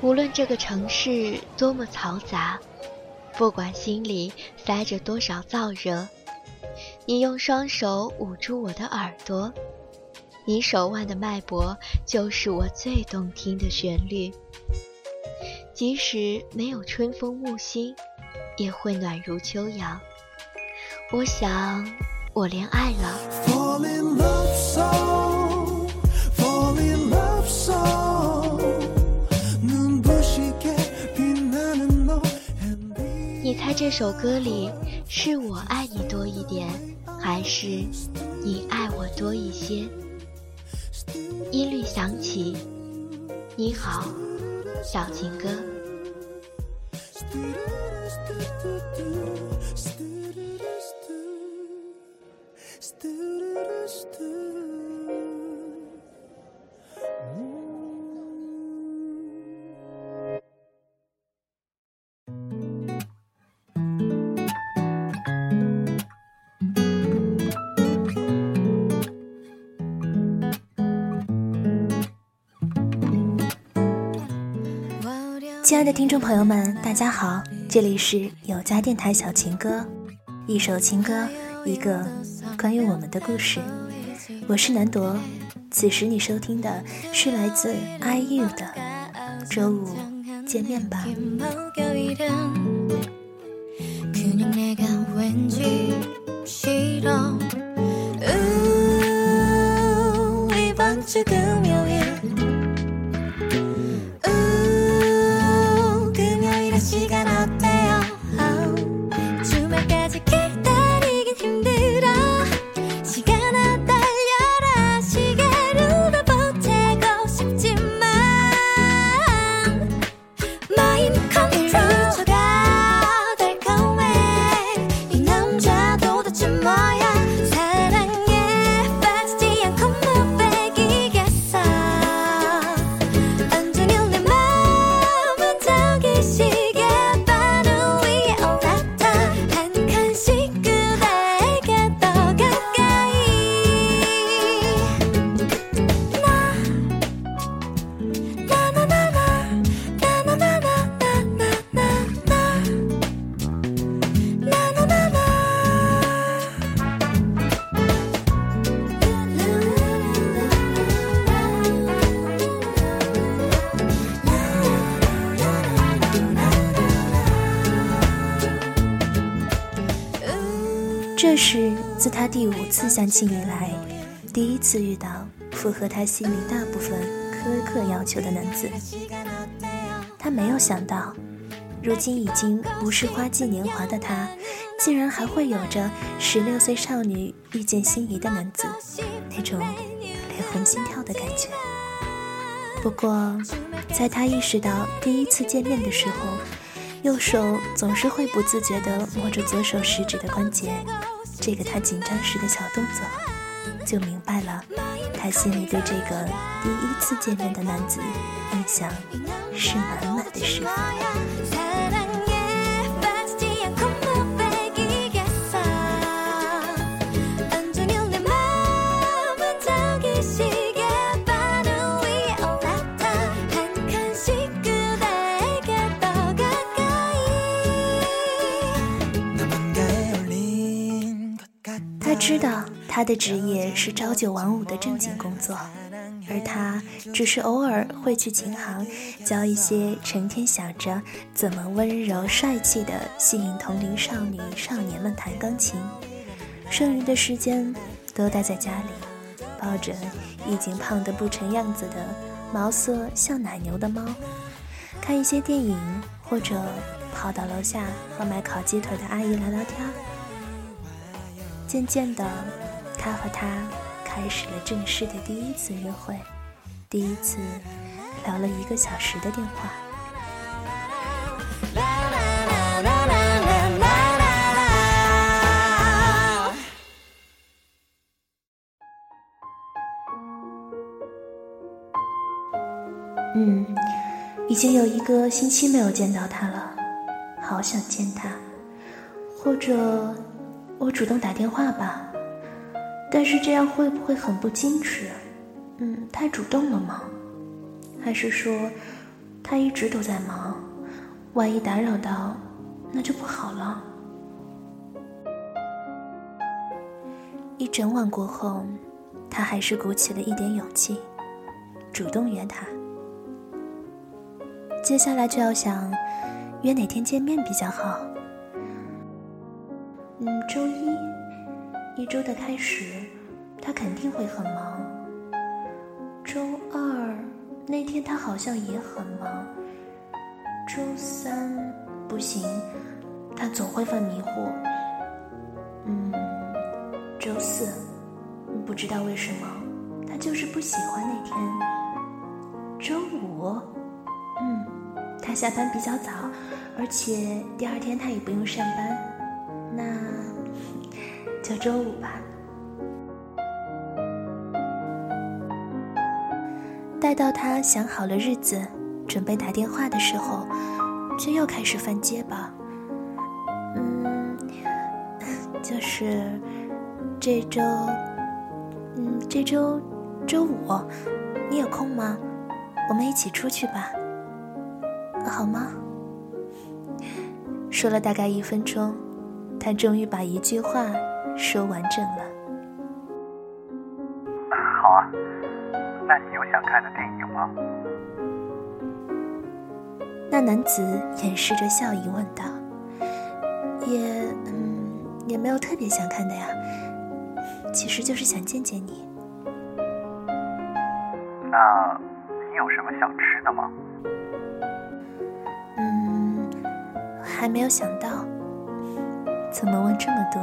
无论这个城市多么嘈杂，不管心里塞着多少燥热，你用双手捂住我的耳朵，你手腕的脉搏就是我最动听的旋律。即使没有春风木心，也会暖如秋阳。我想，我恋爱了。这首歌里是我爱你多一点，还是你爱我多一些？音律响起，你好，小情歌。亲爱的听众朋友们，大家好，这里是有家电台小情歌，一首情歌，一个关于我们的故事。我是南朵，此时你收听的是来自 IU 的《周五见面吧》。这是自他第五次相亲以来，第一次遇到符合他心里大部分苛刻要求的男子。他没有想到，如今已经不是花季年华的他，竟然还会有着十六岁少女遇见心仪的男子那种脸红心跳的感觉。不过，在他意识到第一次见面的时候，右手总是会不自觉地摸着左手食指的关节。这个他紧张时的小动作，就明白了，他心里对这个第一次见面的男子印象是满满的释放。他的职业是朝九晚五的正经工作，而他只是偶尔会去琴行教一些成天想着怎么温柔帅气的吸引同龄少女少年们弹钢琴，剩余的时间都待在家里，抱着已经胖得不成样子的毛色像奶牛的猫，看一些电影，或者跑到楼下和卖烤鸡腿的阿姨聊聊天。渐渐的，他和她开始了正式的第一次约会，第一次聊了一个小时的电话。嗯，已经有一个星期没有见到他了，好想见他，或者。我主动打电话吧，但是这样会不会很不矜持？嗯，太主动了吗？还是说，他一直都在忙，万一打扰到，那就不好了。一整晚过后，他还是鼓起了一点勇气，主动约他。接下来就要想约哪天见面比较好。嗯，周一，一周的开始，他肯定会很忙。周二那天他好像也很忙。周三不行，他总会犯迷糊。嗯，周四，不知道为什么，他就是不喜欢那天。周五，嗯，他下班比较早，而且第二天他也不用上班，那就周五吧。待到他想好了日子，准备打电话的时候，却又开始犯结巴。嗯，就是这周，嗯，这周周五，你有空吗？我们一起出去吧，好吗？说了大概一分钟，他终于把一句话说完整了。好啊。那你有想看的电影吗？那男子掩饰着笑意问道：“也，嗯，也没有特别想看的呀。其实就是想见见你。那你有什么想吃的吗？嗯，还没有想到。怎么问这么多？”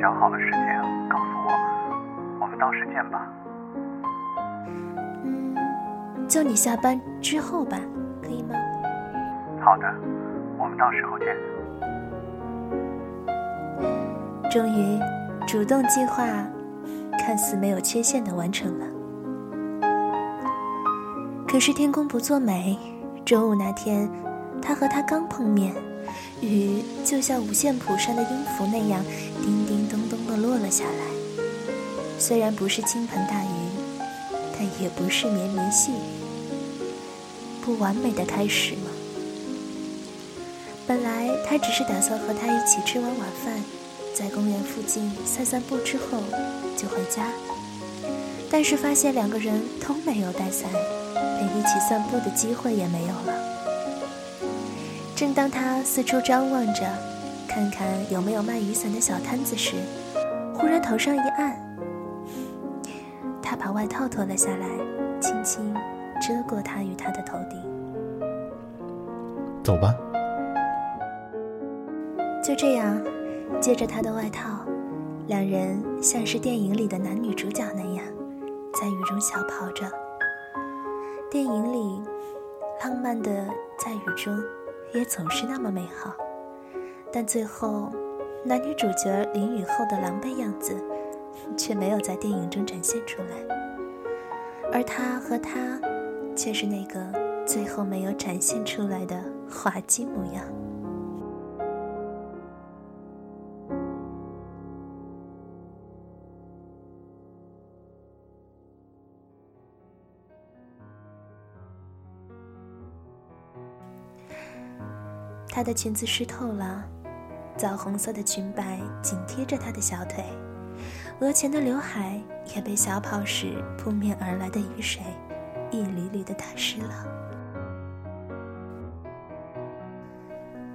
想好了时间，告诉我，我们到时见吧。嗯，就你下班之后吧，可以吗？好的，我们到时候见。终于，主动计划看似没有缺陷的完成了。可是天公不作美，周五那天，他和他刚碰面。雨就像五线谱上的音符那样，叮叮咚咚地落了下来。虽然不是倾盆大雨，但也不是绵绵细雨。不完美的开始吗？本来他只是打算和他一起吃完晚饭，在公园附近散散步之后就回家，但是发现两个人都没有带伞，连一起散步的机会也没有了。正当他四处张望着，看看有没有卖雨伞的小摊子时，忽然头上一暗，他把外套脱了下来，轻轻遮过他与他的头顶。走吧。就这样，借着他的外套，两人像是电影里的男女主角那样，在雨中小跑着。电影里，浪漫的在雨中。也总是那么美好，但最后，男女主角淋雨后的狼狈样子，却没有在电影中展现出来，而他和她，却是那个最后没有展现出来的滑稽模样。她的裙子湿透了，枣红色的裙摆紧贴着她的小腿，额前的刘海也被小跑时扑面而来的雨水一缕缕的打湿了。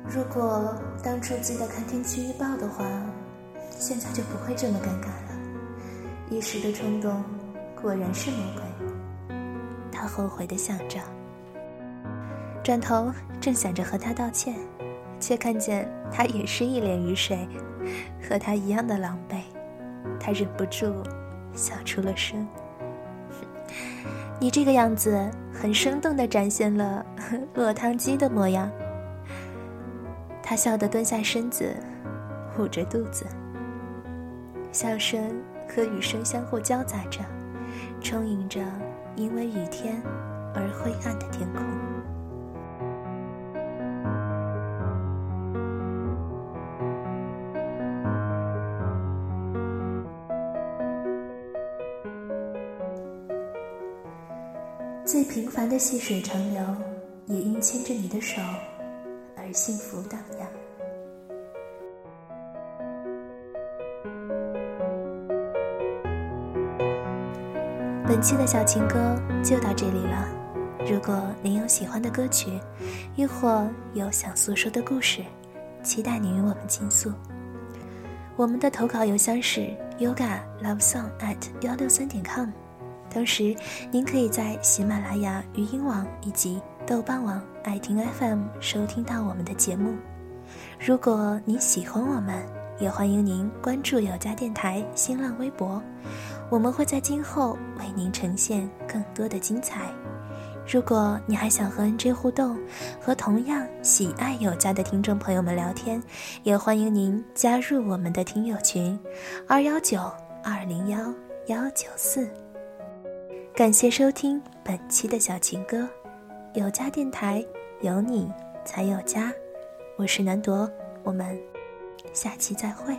如果当初记得看天气预报的话，现在就不会这么尴尬了。一时的冲动，果然是魔鬼。他后悔的想着。转头正想着和他道歉，却看见他也是一脸雨水，和他一样的狼狈。他忍不住笑出了声。你这个样子很生动地展现了 落汤鸡的模样。他笑得蹲下身子，捂着肚子，笑声和雨声相互交杂着，充盈着因为雨天而灰暗的天空。最平凡的细水长流，也因牵着你的手而幸福荡漾。本期的小情歌就到这里了。如果您有喜欢的歌曲，亦或有想诉说的故事，期待您与我们倾诉。我们的投稿邮箱是 yoga love song at 幺六三点 com。同时，您可以在喜马拉雅、语音网以及豆瓣网、爱听 FM 收听到我们的节目。如果您喜欢我们，也欢迎您关注有家电台新浪微博，我们会在今后为您呈现更多的精彩。如果你还想和 NJ 互动，和同样喜爱有家的听众朋友们聊天，也欢迎您加入我们的听友群：二幺九二零幺幺九四。感谢收听本期的小情歌，有家电台有你才有家，我是南铎，我们下期再会。